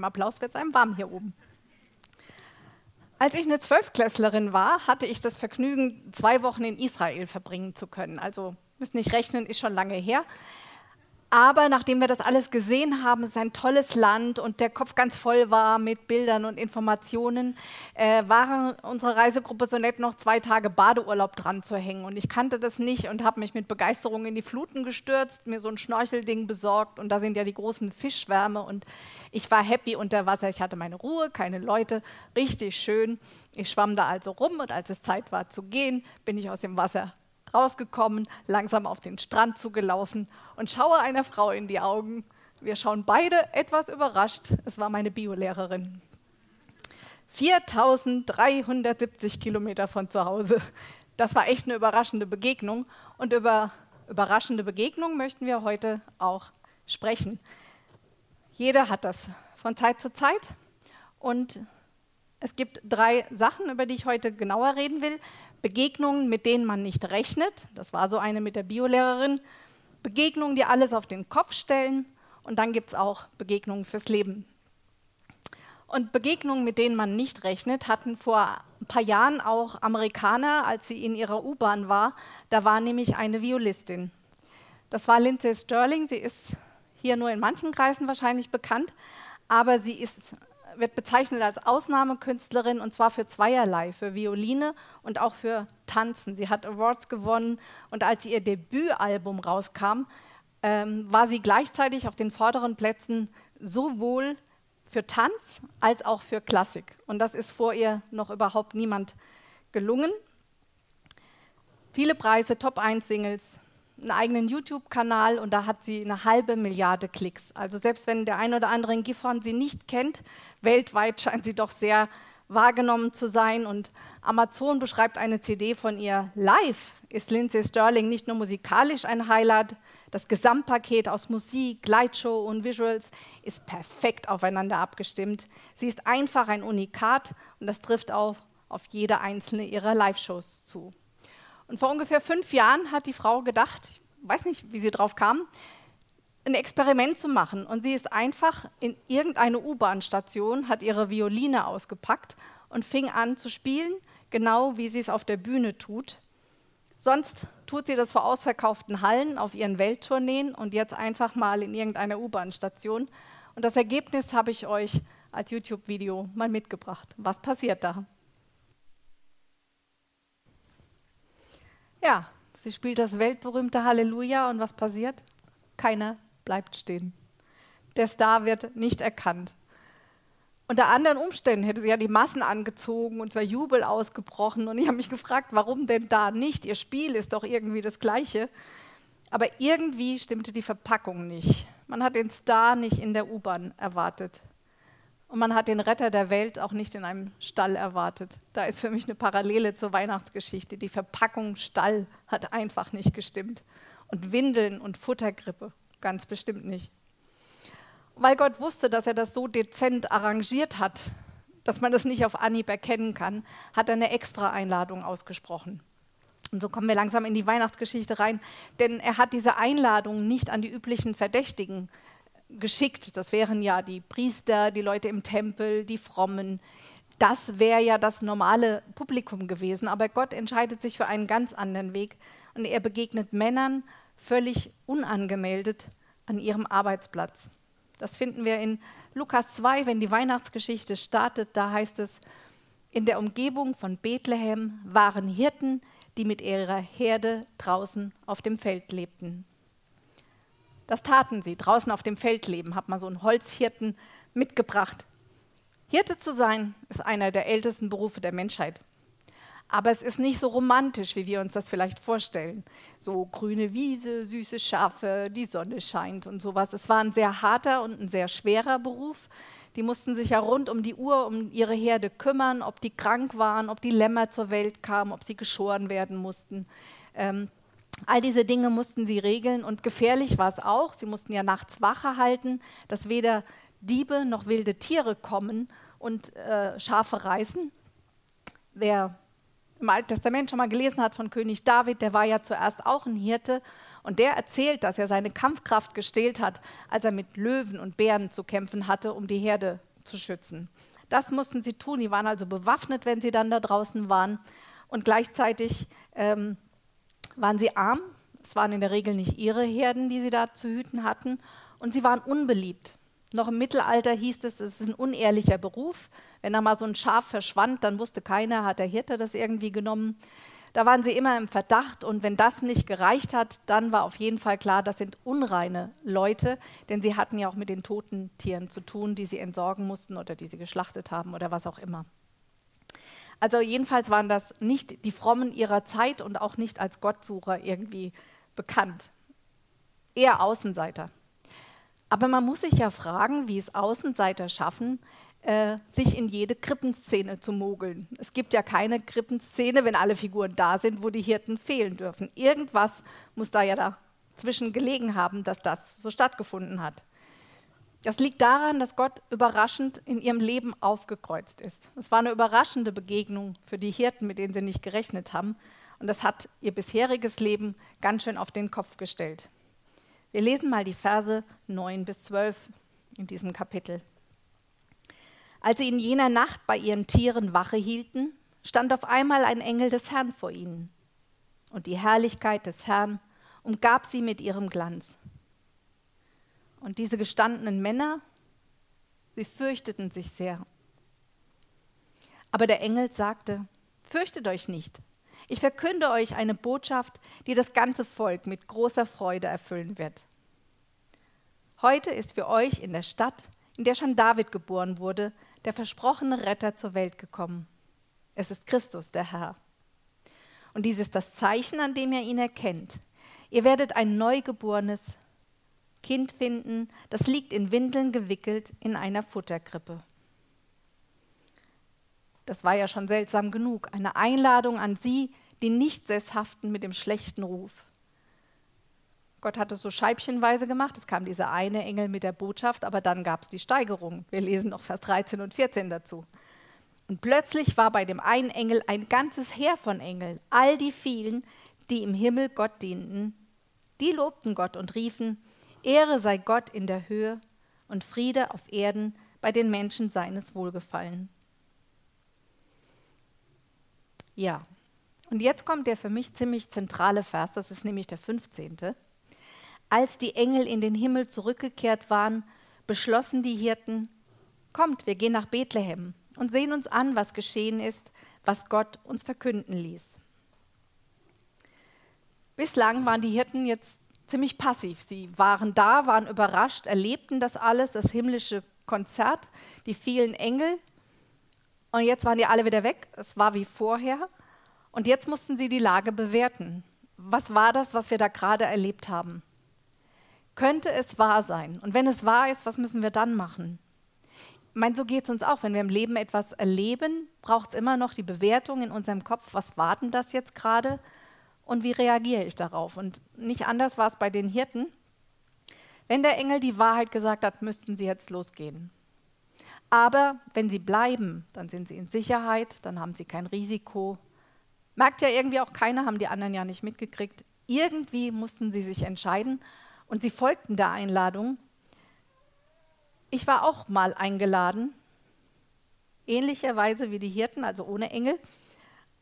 Dem Applaus wird es einem warm hier oben. Als ich eine Zwölfklässlerin war, hatte ich das Vergnügen, zwei Wochen in Israel verbringen zu können. Also müssen nicht rechnen, ist schon lange her. Aber nachdem wir das alles gesehen haben, es ist ein tolles Land und der Kopf ganz voll war mit Bildern und Informationen, äh, war unsere Reisegruppe so nett, noch zwei Tage Badeurlaub dran zu hängen. Und ich kannte das nicht und habe mich mit Begeisterung in die Fluten gestürzt, mir so ein Schnorchelding besorgt und da sind ja die großen Fischschwärme und ich war happy unter Wasser. Ich hatte meine Ruhe, keine Leute, richtig schön. Ich schwamm da also rum und als es Zeit war zu gehen, bin ich aus dem Wasser rausgekommen, langsam auf den Strand zugelaufen und schaue einer Frau in die Augen. Wir schauen beide etwas überrascht. Es war meine Biolehrerin. 4370 Kilometer von zu Hause. Das war echt eine überraschende Begegnung. Und über überraschende Begegnungen möchten wir heute auch sprechen. Jeder hat das von Zeit zu Zeit. Und es gibt drei Sachen, über die ich heute genauer reden will. Begegnungen, mit denen man nicht rechnet. Das war so eine mit der Biolehrerin. Begegnungen, die alles auf den Kopf stellen. Und dann gibt es auch Begegnungen fürs Leben. Und Begegnungen, mit denen man nicht rechnet, hatten vor ein paar Jahren auch Amerikaner, als sie in ihrer U-Bahn war. Da war nämlich eine Violistin. Das war Lindsay Sterling. Sie ist hier nur in manchen Kreisen wahrscheinlich bekannt, aber sie ist wird bezeichnet als Ausnahmekünstlerin und zwar für zweierlei, für Violine und auch für Tanzen. Sie hat Awards gewonnen und als ihr Debütalbum rauskam, ähm, war sie gleichzeitig auf den vorderen Plätzen sowohl für Tanz als auch für Klassik. Und das ist vor ihr noch überhaupt niemand gelungen. Viele Preise, Top 1 Singles, einen eigenen YouTube-Kanal und da hat sie eine halbe Milliarde Klicks. Also selbst wenn der ein oder andere in Gifhorn sie nicht kennt, weltweit scheint sie doch sehr wahrgenommen zu sein. Und Amazon beschreibt eine CD von ihr. Live ist Lindsay Sterling nicht nur musikalisch ein Highlight, das Gesamtpaket aus Musik, Lightshow und Visuals ist perfekt aufeinander abgestimmt. Sie ist einfach ein Unikat und das trifft auch auf jede einzelne ihrer Live-Shows zu. Und vor ungefähr fünf Jahren hat die Frau gedacht, ich weiß nicht, wie sie drauf kam, ein Experiment zu machen. Und sie ist einfach in irgendeine U-Bahn-Station, hat ihre Violine ausgepackt und fing an zu spielen, genau wie sie es auf der Bühne tut. Sonst tut sie das vor ausverkauften Hallen auf ihren Welttourneen und jetzt einfach mal in irgendeiner U-Bahn-Station. Und das Ergebnis habe ich euch als YouTube-Video mal mitgebracht. Was passiert da? Ja, sie spielt das weltberühmte Halleluja und was passiert? Keiner bleibt stehen. Der Star wird nicht erkannt. Unter anderen Umständen hätte sie ja die Massen angezogen und zwar Jubel ausgebrochen. Und ich habe mich gefragt, warum denn da nicht? Ihr Spiel ist doch irgendwie das gleiche. Aber irgendwie stimmte die Verpackung nicht. Man hat den Star nicht in der U-Bahn erwartet. Und man hat den Retter der Welt auch nicht in einem Stall erwartet. Da ist für mich eine Parallele zur Weihnachtsgeschichte. Die Verpackung Stall hat einfach nicht gestimmt. Und Windeln und Futtergrippe ganz bestimmt nicht. Weil Gott wusste, dass er das so dezent arrangiert hat, dass man das nicht auf Anhieb erkennen kann, hat er eine extra Einladung ausgesprochen. Und so kommen wir langsam in die Weihnachtsgeschichte rein, denn er hat diese Einladung nicht an die üblichen Verdächtigen geschickt. Das wären ja die Priester, die Leute im Tempel, die Frommen. Das wäre ja das normale Publikum gewesen. Aber Gott entscheidet sich für einen ganz anderen Weg. Und er begegnet Männern völlig unangemeldet an ihrem Arbeitsplatz. Das finden wir in Lukas 2, wenn die Weihnachtsgeschichte startet. Da heißt es, in der Umgebung von Bethlehem waren Hirten, die mit ihrer Herde draußen auf dem Feld lebten. Das taten sie, draußen auf dem Feld leben, hat man so einen Holzhirten mitgebracht. Hirte zu sein ist einer der ältesten Berufe der Menschheit. Aber es ist nicht so romantisch, wie wir uns das vielleicht vorstellen. So grüne Wiese, süße Schafe, die Sonne scheint und sowas. Es war ein sehr harter und ein sehr schwerer Beruf. Die mussten sich ja rund um die Uhr um ihre Herde kümmern, ob die krank waren, ob die Lämmer zur Welt kamen, ob sie geschoren werden mussten. Ähm, all diese Dinge mussten sie regeln und gefährlich war es auch. Sie mussten ja nachts Wache halten, dass weder Diebe noch wilde Tiere kommen und äh, Schafe reißen. Wer im Alten Testament schon mal gelesen hat von König David, der war ja zuerst auch ein Hirte und der erzählt, dass er seine Kampfkraft gestählt hat, als er mit Löwen und Bären zu kämpfen hatte, um die Herde zu schützen. Das mussten sie tun. Die waren also bewaffnet, wenn sie dann da draußen waren. Und gleichzeitig ähm, waren sie arm. Es waren in der Regel nicht ihre Herden, die sie da zu hüten hatten. Und sie waren unbeliebt. Noch im Mittelalter hieß es, es ist ein unehrlicher Beruf. Wenn da mal so ein Schaf verschwand, dann wusste keiner, hat der Hirte das irgendwie genommen. Da waren sie immer im Verdacht und wenn das nicht gereicht hat, dann war auf jeden Fall klar, das sind unreine Leute, denn sie hatten ja auch mit den toten Tieren zu tun, die sie entsorgen mussten oder die sie geschlachtet haben oder was auch immer. Also jedenfalls waren das nicht die Frommen ihrer Zeit und auch nicht als Gottsucher irgendwie bekannt. Eher Außenseiter. Aber man muss sich ja fragen, wie es Außenseiter schaffen, äh, sich in jede Krippenszene zu mogeln. Es gibt ja keine Krippenszene, wenn alle Figuren da sind, wo die Hirten fehlen dürfen. Irgendwas muss da ja dazwischen gelegen haben, dass das so stattgefunden hat. Das liegt daran, dass Gott überraschend in ihrem Leben aufgekreuzt ist. Es war eine überraschende Begegnung für die Hirten, mit denen sie nicht gerechnet haben. Und das hat ihr bisheriges Leben ganz schön auf den Kopf gestellt. Wir lesen mal die Verse 9 bis 12 in diesem Kapitel. Als sie in jener Nacht bei ihren Tieren Wache hielten, stand auf einmal ein Engel des Herrn vor ihnen. Und die Herrlichkeit des Herrn umgab sie mit ihrem Glanz. Und diese gestandenen Männer, sie fürchteten sich sehr. Aber der Engel sagte, fürchtet euch nicht. Ich verkünde euch eine Botschaft, die das ganze Volk mit großer Freude erfüllen wird. Heute ist für euch in der Stadt, in der schon David geboren wurde, der versprochene Retter zur Welt gekommen. Es ist Christus, der Herr. Und dies ist das Zeichen, an dem ihr ihn erkennt. Ihr werdet ein neugeborenes Kind finden, das liegt in Windeln gewickelt in einer Futterkrippe. Das war ja schon seltsam genug. Eine Einladung an sie, die Nichtsesshaften mit dem schlechten Ruf. Gott hat es so scheibchenweise gemacht. Es kam dieser eine Engel mit der Botschaft, aber dann gab es die Steigerung. Wir lesen noch Vers 13 und 14 dazu. Und plötzlich war bei dem einen Engel ein ganzes Heer von Engeln, all die vielen, die im Himmel Gott dienten. Die lobten Gott und riefen, Ehre sei Gott in der Höhe und Friede auf Erden bei den Menschen seines Wohlgefallen. Ja, und jetzt kommt der für mich ziemlich zentrale Vers, das ist nämlich der 15. Als die Engel in den Himmel zurückgekehrt waren, beschlossen die Hirten, kommt, wir gehen nach Bethlehem und sehen uns an, was geschehen ist, was Gott uns verkünden ließ. Bislang waren die Hirten jetzt ziemlich passiv. Sie waren da, waren überrascht, erlebten das alles, das himmlische Konzert, die vielen Engel. Und jetzt waren die alle wieder weg. Es war wie vorher. Und jetzt mussten sie die Lage bewerten. Was war das, was wir da gerade erlebt haben? Könnte es wahr sein? Und wenn es wahr ist, was müssen wir dann machen? Ich meine, so geht es uns auch. Wenn wir im Leben etwas erleben, braucht es immer noch die Bewertung in unserem Kopf, was warten das jetzt gerade und wie reagiere ich darauf? Und nicht anders war es bei den Hirten. Wenn der Engel die Wahrheit gesagt hat, müssten sie jetzt losgehen. Aber wenn sie bleiben, dann sind sie in Sicherheit, dann haben sie kein Risiko. Merkt ja irgendwie auch keiner, haben die anderen ja nicht mitgekriegt. Irgendwie mussten sie sich entscheiden und sie folgten der Einladung. Ich war auch mal eingeladen, ähnlicherweise wie die Hirten, also ohne Engel,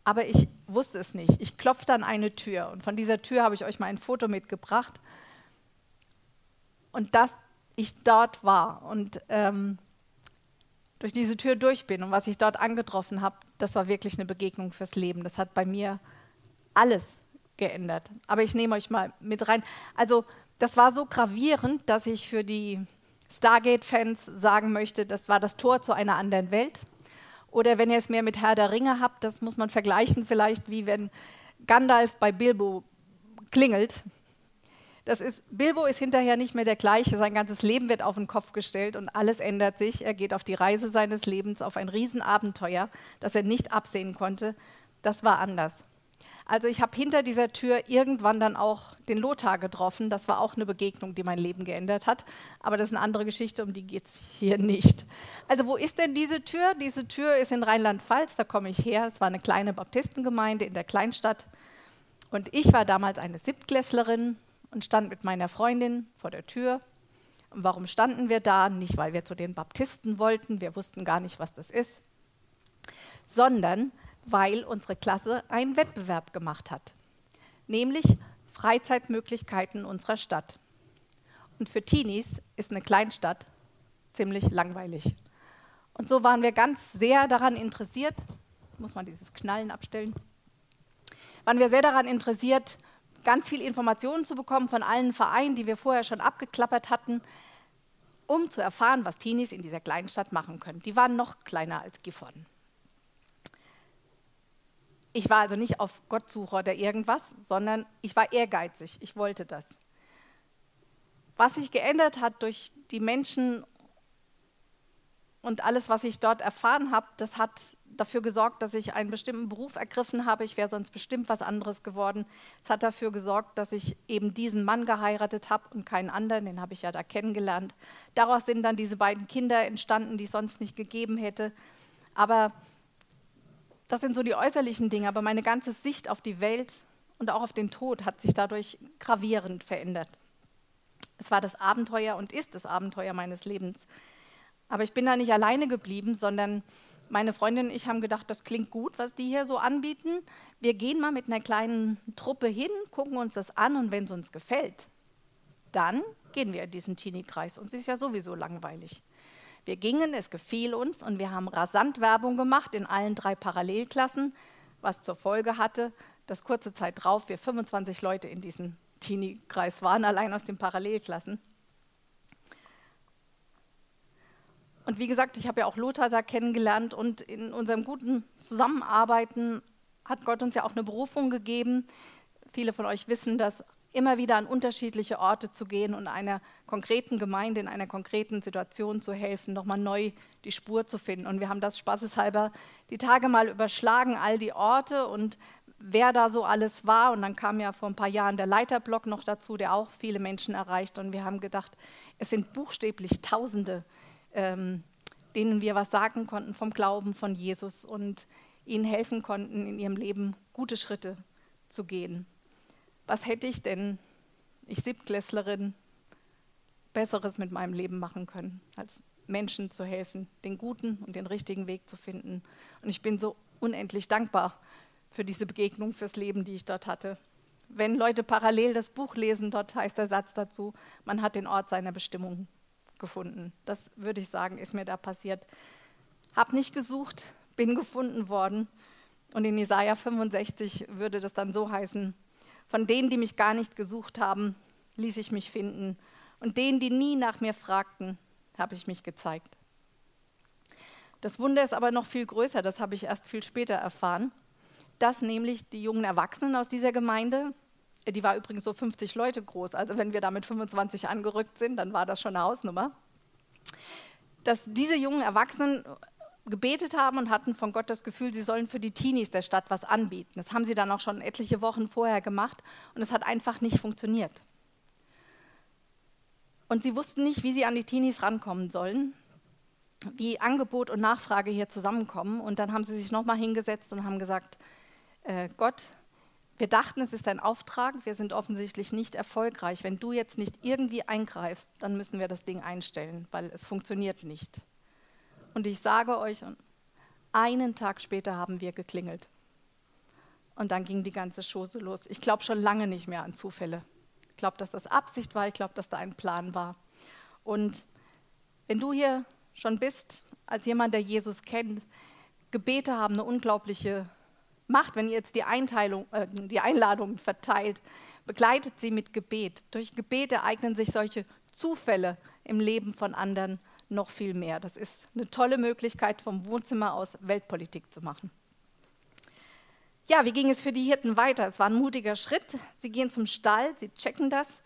aber ich wusste es nicht. Ich klopfte an eine Tür und von dieser Tür habe ich euch mal ein Foto mitgebracht. Und dass ich dort war und ähm, durch diese Tür durch bin und was ich dort angetroffen habe, das war wirklich eine Begegnung fürs Leben. Das hat bei mir alles geändert. Aber ich nehme euch mal mit rein. Also das war so gravierend, dass ich für die Stargate-Fans sagen möchte, das war das Tor zu einer anderen Welt. Oder wenn ihr es mehr mit Herr der Ringe habt, das muss man vergleichen vielleicht, wie wenn Gandalf bei Bilbo klingelt. Das ist, Bilbo ist hinterher nicht mehr der gleiche, sein ganzes Leben wird auf den Kopf gestellt und alles ändert sich. Er geht auf die Reise seines Lebens, auf ein Riesenabenteuer, das er nicht absehen konnte. Das war anders. Also ich habe hinter dieser Tür irgendwann dann auch den Lothar getroffen. Das war auch eine Begegnung, die mein Leben geändert hat. Aber das ist eine andere Geschichte, um die geht es hier nicht. Also wo ist denn diese Tür? Diese Tür ist in Rheinland-Pfalz, da komme ich her. Es war eine kleine Baptistengemeinde in der Kleinstadt. Und ich war damals eine Siebtklässlerin und stand mit meiner Freundin vor der Tür. Und warum standen wir da? Nicht, weil wir zu den Baptisten wollten, wir wussten gar nicht, was das ist, sondern weil unsere Klasse einen Wettbewerb gemacht hat, nämlich Freizeitmöglichkeiten unserer Stadt. Und für Teenies ist eine Kleinstadt ziemlich langweilig. Und so waren wir ganz sehr daran interessiert, muss man dieses Knallen abstellen, waren wir sehr daran interessiert, ganz viel Informationen zu bekommen von allen Vereinen, die wir vorher schon abgeklappert hatten, um zu erfahren, was Teenies in dieser Kleinstadt machen können. Die waren noch kleiner als Gifhorn. Ich war also nicht auf Gottsuche oder irgendwas, sondern ich war ehrgeizig. Ich wollte das. Was sich geändert hat durch die Menschen und alles, was ich dort erfahren habe, das hat dafür gesorgt, dass ich einen bestimmten Beruf ergriffen habe. Ich wäre sonst bestimmt was anderes geworden. Es hat dafür gesorgt, dass ich eben diesen Mann geheiratet habe und keinen anderen. Den habe ich ja da kennengelernt. Daraus sind dann diese beiden Kinder entstanden, die es sonst nicht gegeben hätte. Aber das sind so die äußerlichen Dinge, aber meine ganze Sicht auf die Welt und auch auf den Tod hat sich dadurch gravierend verändert. Es war das Abenteuer und ist das Abenteuer meines Lebens. Aber ich bin da nicht alleine geblieben, sondern meine Freundin und ich haben gedacht, das klingt gut, was die hier so anbieten. Wir gehen mal mit einer kleinen Truppe hin, gucken uns das an und wenn es uns gefällt, dann gehen wir in diesen Teenie-Kreis. Uns ist ja sowieso langweilig. Wir gingen, es gefiel uns und wir haben rasant Werbung gemacht in allen drei Parallelklassen, was zur Folge hatte, dass kurze Zeit drauf wir 25 Leute in diesem Teenie-Kreis waren, allein aus den Parallelklassen. Und wie gesagt, ich habe ja auch Lothar da kennengelernt und in unserem guten Zusammenarbeiten hat Gott uns ja auch eine Berufung gegeben. Viele von euch wissen, dass immer wieder an unterschiedliche Orte zu gehen und einer konkreten Gemeinde in einer konkreten Situation zu helfen, nochmal neu die Spur zu finden. Und wir haben das spaßeshalber die Tage mal überschlagen, all die Orte und wer da so alles war. Und dann kam ja vor ein paar Jahren der Leiterblock noch dazu, der auch viele Menschen erreicht. Und wir haben gedacht, es sind buchstäblich Tausende, ähm, denen wir was sagen konnten vom Glauben von Jesus und ihnen helfen konnten, in ihrem Leben gute Schritte zu gehen was hätte ich denn, ich Siebtklässlerin, Besseres mit meinem Leben machen können, als Menschen zu helfen, den guten und den richtigen Weg zu finden. Und ich bin so unendlich dankbar für diese Begegnung, fürs Leben, die ich dort hatte. Wenn Leute parallel das Buch lesen, dort heißt der Satz dazu, man hat den Ort seiner Bestimmung gefunden. Das würde ich sagen, ist mir da passiert. Hab nicht gesucht, bin gefunden worden. Und in Jesaja 65 würde das dann so heißen: von denen, die mich gar nicht gesucht haben, ließ ich mich finden. Und denen, die nie nach mir fragten, habe ich mich gezeigt. Das Wunder ist aber noch viel größer, das habe ich erst viel später erfahren, dass nämlich die jungen Erwachsenen aus dieser Gemeinde, die war übrigens so 50 Leute groß, also wenn wir da mit 25 angerückt sind, dann war das schon eine Hausnummer, dass diese jungen Erwachsenen gebetet haben und hatten von Gott das Gefühl, sie sollen für die Teenies der Stadt was anbieten. Das haben sie dann auch schon etliche Wochen vorher gemacht und es hat einfach nicht funktioniert. Und sie wussten nicht, wie sie an die Teenies rankommen sollen, wie Angebot und Nachfrage hier zusammenkommen. Und dann haben sie sich nochmal hingesetzt und haben gesagt, äh, Gott, wir dachten, es ist ein Auftrag, wir sind offensichtlich nicht erfolgreich. Wenn du jetzt nicht irgendwie eingreifst, dann müssen wir das Ding einstellen, weil es funktioniert nicht. Und ich sage euch, einen Tag später haben wir geklingelt. Und dann ging die ganze Chose los. Ich glaube schon lange nicht mehr an Zufälle. Ich glaube, dass das Absicht war. Ich glaube, dass da ein Plan war. Und wenn du hier schon bist, als jemand, der Jesus kennt, Gebete haben eine unglaubliche Macht. Wenn ihr jetzt die, Einteilung, äh, die Einladung verteilt, begleitet sie mit Gebet. Durch Gebet ereignen sich solche Zufälle im Leben von anderen noch viel mehr. Das ist eine tolle Möglichkeit, vom Wohnzimmer aus Weltpolitik zu machen. Ja, wie ging es für die Hirten weiter? Es war ein mutiger Schritt. Sie gehen zum Stall, sie checken das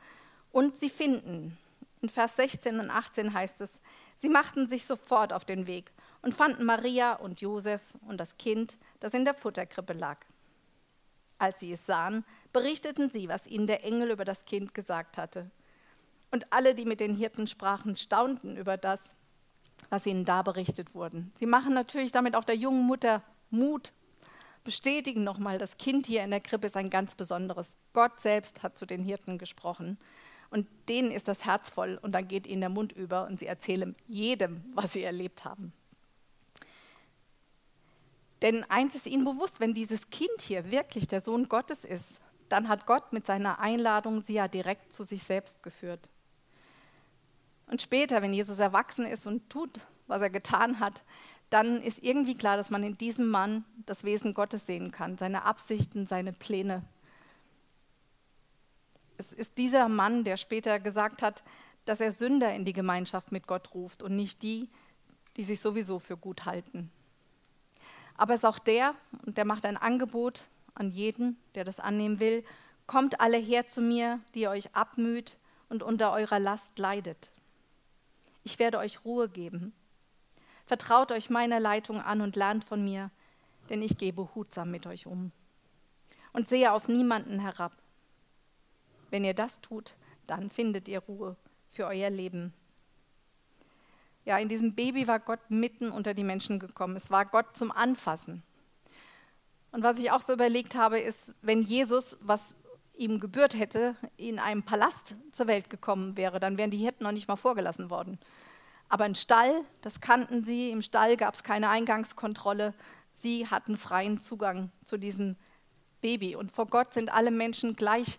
und sie finden. In Vers 16 und 18 heißt es, sie machten sich sofort auf den Weg und fanden Maria und Josef und das Kind, das in der Futterkrippe lag. Als sie es sahen, berichteten sie, was ihnen der Engel über das Kind gesagt hatte. Und alle, die mit den Hirten sprachen, staunten über das, was ihnen da berichtet wurde. Sie machen natürlich damit auch der jungen Mutter Mut, bestätigen nochmal, das Kind hier in der Krippe ist ein ganz besonderes. Gott selbst hat zu den Hirten gesprochen. Und denen ist das Herz voll und dann geht ihnen der Mund über und sie erzählen jedem, was sie erlebt haben. Denn eins ist ihnen bewusst, wenn dieses Kind hier wirklich der Sohn Gottes ist, dann hat Gott mit seiner Einladung sie ja direkt zu sich selbst geführt. Und später, wenn Jesus erwachsen ist und tut, was er getan hat, dann ist irgendwie klar, dass man in diesem Mann das Wesen Gottes sehen kann, seine Absichten, seine Pläne. Es ist dieser Mann, der später gesagt hat, dass er Sünder in die Gemeinschaft mit Gott ruft und nicht die, die sich sowieso für gut halten. Aber es ist auch der, und der macht ein Angebot an jeden, der das annehmen will, kommt alle her zu mir, die ihr euch abmüht und unter eurer Last leidet. Ich werde euch Ruhe geben. Vertraut euch meiner Leitung an und lernt von mir, denn ich gehe behutsam mit euch um. Und sehe auf niemanden herab. Wenn ihr das tut, dann findet ihr Ruhe für euer Leben. Ja, in diesem Baby war Gott mitten unter die Menschen gekommen. Es war Gott zum Anfassen. Und was ich auch so überlegt habe, ist, wenn Jesus, was ihm gebührt hätte, in einem Palast zur Welt gekommen wäre, dann wären die Hirten noch nicht mal vorgelassen worden. Aber ein Stall, das kannten sie, im Stall gab es keine Eingangskontrolle. Sie hatten freien Zugang zu diesem Baby. Und vor Gott sind alle Menschen gleich.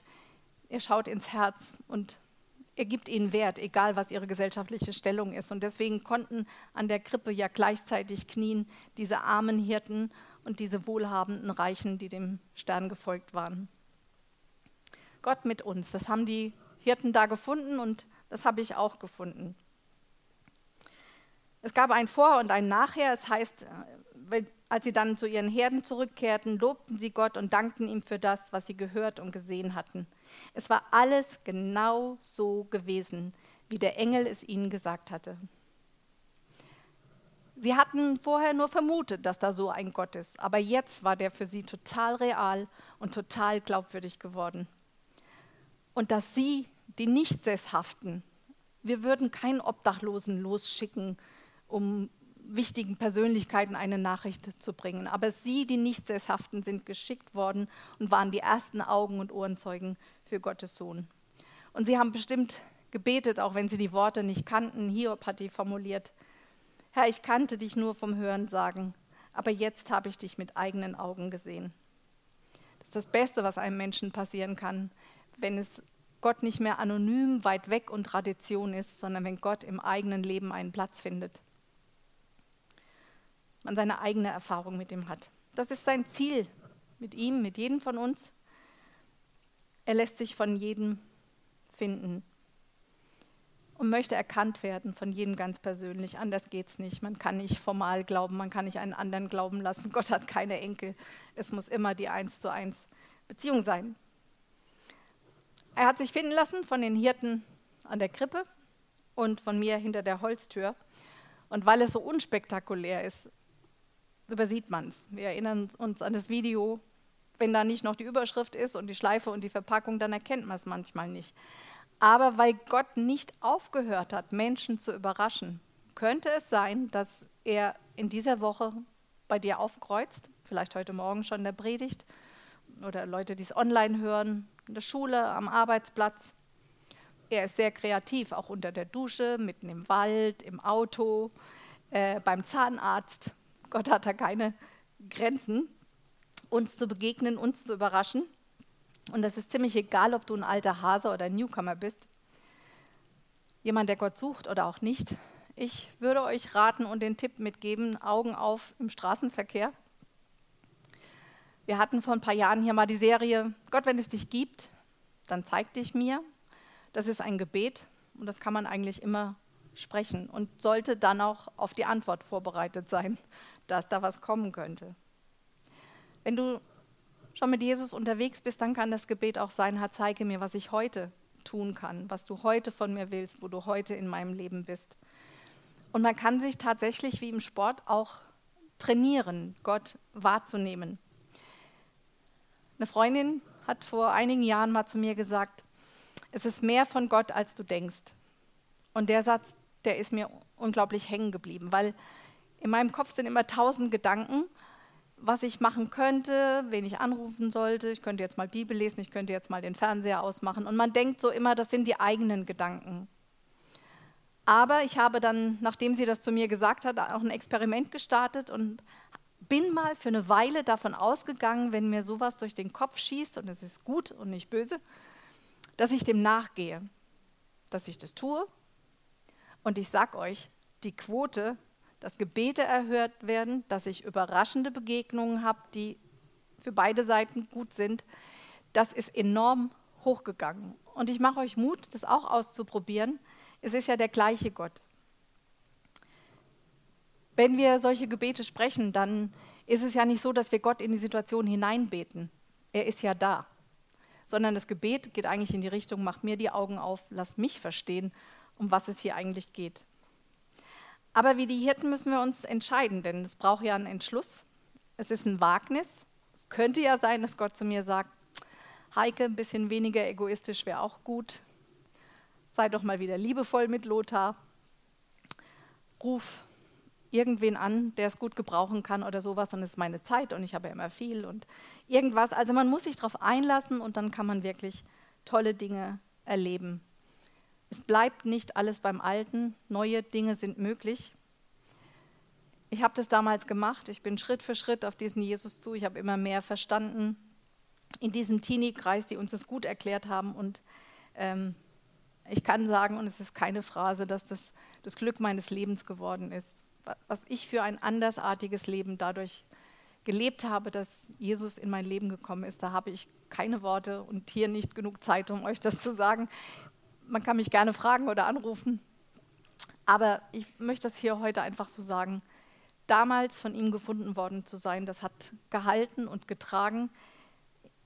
Er schaut ins Herz und er gibt ihnen Wert, egal was ihre gesellschaftliche Stellung ist. Und deswegen konnten an der Krippe ja gleichzeitig knien diese armen Hirten und diese wohlhabenden Reichen, die dem Stern gefolgt waren. Gott mit uns, das haben die Hirten da gefunden und das habe ich auch gefunden. Es gab ein Vor- und ein Nachher. Es heißt, als sie dann zu ihren Herden zurückkehrten, lobten sie Gott und dankten ihm für das, was sie gehört und gesehen hatten. Es war alles genau so gewesen, wie der Engel es ihnen gesagt hatte. Sie hatten vorher nur vermutet, dass da so ein Gott ist, aber jetzt war der für sie total real und total glaubwürdig geworden. Und dass sie, die Nichtsesshaften, wir würden keinen Obdachlosen losschicken, um wichtigen Persönlichkeiten eine Nachricht zu bringen. Aber sie, die Nichtsesshaften, sind geschickt worden und waren die ersten Augen- und Ohrenzeugen für Gottes Sohn. Und sie haben bestimmt gebetet, auch wenn sie die Worte nicht kannten. Hiob hat die formuliert. Herr, ich kannte dich nur vom Hören sagen, aber jetzt habe ich dich mit eigenen Augen gesehen. Das ist das Beste, was einem Menschen passieren kann, wenn es Gott nicht mehr anonym, weit weg und Tradition ist, sondern wenn Gott im eigenen Leben einen Platz findet man seine eigene Erfahrung mit ihm hat. Das ist sein Ziel mit ihm, mit jedem von uns. Er lässt sich von jedem finden und möchte erkannt werden von jedem ganz persönlich. Anders geht es nicht. Man kann nicht formal glauben, man kann nicht einen anderen glauben lassen. Gott hat keine Enkel. Es muss immer die eins zu eins Beziehung sein. Er hat sich finden lassen von den Hirten an der Krippe und von mir hinter der Holztür. Und weil es so unspektakulär ist, übersieht man es. Wir erinnern uns an das Video, wenn da nicht noch die Überschrift ist und die Schleife und die Verpackung, dann erkennt man es manchmal nicht. Aber weil Gott nicht aufgehört hat, Menschen zu überraschen, könnte es sein, dass er in dieser Woche bei dir aufkreuzt, vielleicht heute Morgen schon in der Predigt oder Leute, die es online hören, in der Schule, am Arbeitsplatz. Er ist sehr kreativ, auch unter der Dusche, mitten im Wald, im Auto, äh, beim Zahnarzt. Gott hat da keine Grenzen, uns zu begegnen, uns zu überraschen. Und das ist ziemlich egal, ob du ein alter Hase oder ein Newcomer bist. Jemand, der Gott sucht oder auch nicht. Ich würde euch raten und den Tipp mitgeben, Augen auf im Straßenverkehr. Wir hatten vor ein paar Jahren hier mal die Serie Gott, wenn es dich gibt, dann zeig dich mir. Das ist ein Gebet und das kann man eigentlich immer sprechen und sollte dann auch auf die Antwort vorbereitet sein, dass da was kommen könnte. Wenn du schon mit Jesus unterwegs bist, dann kann das Gebet auch sein, Herr, zeige mir, was ich heute tun kann, was du heute von mir willst, wo du heute in meinem Leben bist. Und man kann sich tatsächlich wie im Sport auch trainieren, Gott wahrzunehmen. Eine Freundin hat vor einigen Jahren mal zu mir gesagt, es ist mehr von Gott, als du denkst. Und der Satz, der ist mir unglaublich hängen geblieben, weil in meinem Kopf sind immer tausend Gedanken, was ich machen könnte, wen ich anrufen sollte. Ich könnte jetzt mal Bibel lesen, ich könnte jetzt mal den Fernseher ausmachen. Und man denkt so immer, das sind die eigenen Gedanken. Aber ich habe dann, nachdem sie das zu mir gesagt hat, auch ein Experiment gestartet und bin mal für eine Weile davon ausgegangen, wenn mir sowas durch den Kopf schießt, und es ist gut und nicht böse, dass ich dem nachgehe, dass ich das tue. Und ich sage euch, die Quote, dass Gebete erhört werden, dass ich überraschende Begegnungen habe, die für beide Seiten gut sind, das ist enorm hochgegangen. Und ich mache euch Mut, das auch auszuprobieren. Es ist ja der gleiche Gott. Wenn wir solche Gebete sprechen, dann ist es ja nicht so, dass wir Gott in die Situation hineinbeten. Er ist ja da. Sondern das Gebet geht eigentlich in die Richtung, mach mir die Augen auf, lass mich verstehen, um was es hier eigentlich geht. Aber wie die Hirten müssen wir uns entscheiden, denn es braucht ja einen Entschluss. Es ist ein Wagnis. Es könnte ja sein, dass Gott zu mir sagt, Heike, ein bisschen weniger egoistisch wäre auch gut sei doch mal wieder liebevoll mit Lothar, ruf irgendwen an, der es gut gebrauchen kann oder sowas, dann ist meine Zeit und ich habe ja immer viel und irgendwas. Also man muss sich darauf einlassen und dann kann man wirklich tolle Dinge erleben. Es bleibt nicht alles beim Alten, neue Dinge sind möglich. Ich habe das damals gemacht, ich bin Schritt für Schritt auf diesen Jesus zu, ich habe immer mehr verstanden in diesem Teenie-Kreis, die uns das gut erklärt haben und ähm, ich kann sagen, und es ist keine Phrase, dass das das Glück meines Lebens geworden ist. Was ich für ein andersartiges Leben dadurch gelebt habe, dass Jesus in mein Leben gekommen ist, da habe ich keine Worte und hier nicht genug Zeit, um euch das zu sagen. Man kann mich gerne fragen oder anrufen. Aber ich möchte das hier heute einfach so sagen. Damals von ihm gefunden worden zu sein, das hat gehalten und getragen.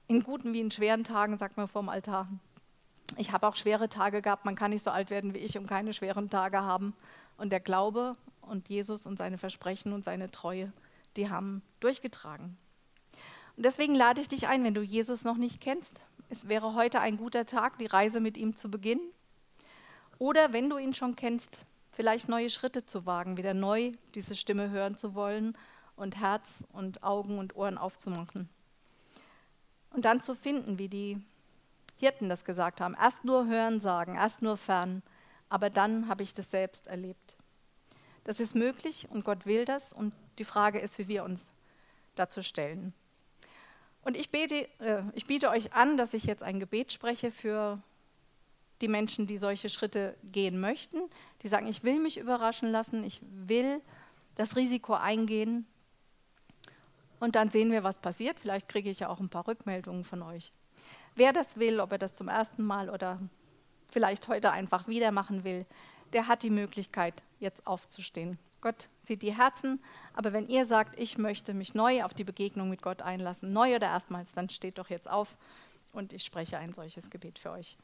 In guten wie in schweren Tagen, sagt man vorm Altar, ich habe auch schwere Tage gehabt. Man kann nicht so alt werden wie ich und keine schweren Tage haben. Und der Glaube und Jesus und seine Versprechen und seine Treue, die haben durchgetragen. Und deswegen lade ich dich ein, wenn du Jesus noch nicht kennst. Es wäre heute ein guter Tag, die Reise mit ihm zu beginnen. Oder wenn du ihn schon kennst, vielleicht neue Schritte zu wagen, wieder neu diese Stimme hören zu wollen und Herz und Augen und Ohren aufzumachen. Und dann zu finden, wie die Hirten das gesagt haben. Erst nur hören sagen, erst nur fern, aber dann habe ich das selbst erlebt. Das ist möglich und Gott will das und die Frage ist, wie wir uns dazu stellen. Und ich, bete, äh, ich biete euch an, dass ich jetzt ein Gebet spreche für die Menschen, die solche Schritte gehen möchten, die sagen, ich will mich überraschen lassen, ich will das Risiko eingehen. Und dann sehen wir, was passiert. Vielleicht kriege ich ja auch ein paar Rückmeldungen von euch. Wer das will, ob er das zum ersten Mal oder vielleicht heute einfach wieder machen will, der hat die Möglichkeit, jetzt aufzustehen. Gott sieht die Herzen, aber wenn ihr sagt, ich möchte mich neu auf die Begegnung mit Gott einlassen, neu oder erstmals, dann steht doch jetzt auf und ich spreche ein solches Gebet für euch.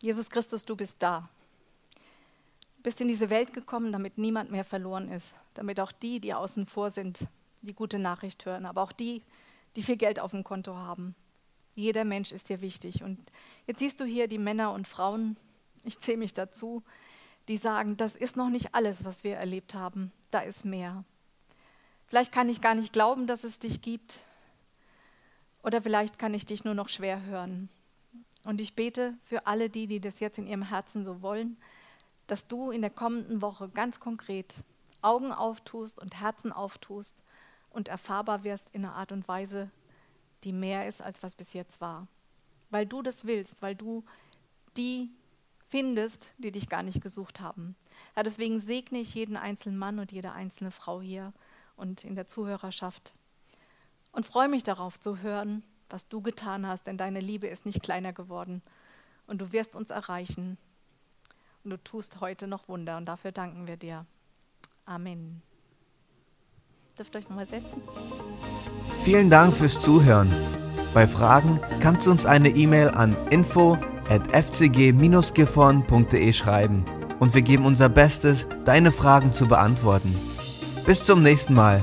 Jesus Christus, du bist da bist in diese Welt gekommen, damit niemand mehr verloren ist, damit auch die, die außen vor sind, die gute Nachricht hören, aber auch die, die viel Geld auf dem Konto haben. Jeder Mensch ist dir wichtig. Und jetzt siehst du hier die Männer und Frauen, ich zähle mich dazu, die sagen, das ist noch nicht alles, was wir erlebt haben, da ist mehr. Vielleicht kann ich gar nicht glauben, dass es dich gibt. Oder vielleicht kann ich dich nur noch schwer hören. Und ich bete für alle die, die das jetzt in ihrem Herzen so wollen, dass du in der kommenden Woche ganz konkret Augen auftust und Herzen auftust und erfahrbar wirst in einer Art und Weise, die mehr ist, als was bis jetzt war. Weil du das willst, weil du die findest, die dich gar nicht gesucht haben. Ja, deswegen segne ich jeden einzelnen Mann und jede einzelne Frau hier und in der Zuhörerschaft. und freue mich darauf zu hören, was du getan hast, denn deine Liebe ist nicht kleiner geworden und du wirst uns erreichen und du tust heute noch Wunder und dafür danken wir dir. Amen. Dürft euch nochmal setzen? Vielen Dank fürs Zuhören. Bei Fragen kannst du uns eine E-Mail an info at fcg-gifhorn.de schreiben und wir geben unser Bestes, deine Fragen zu beantworten. Bis zum nächsten Mal.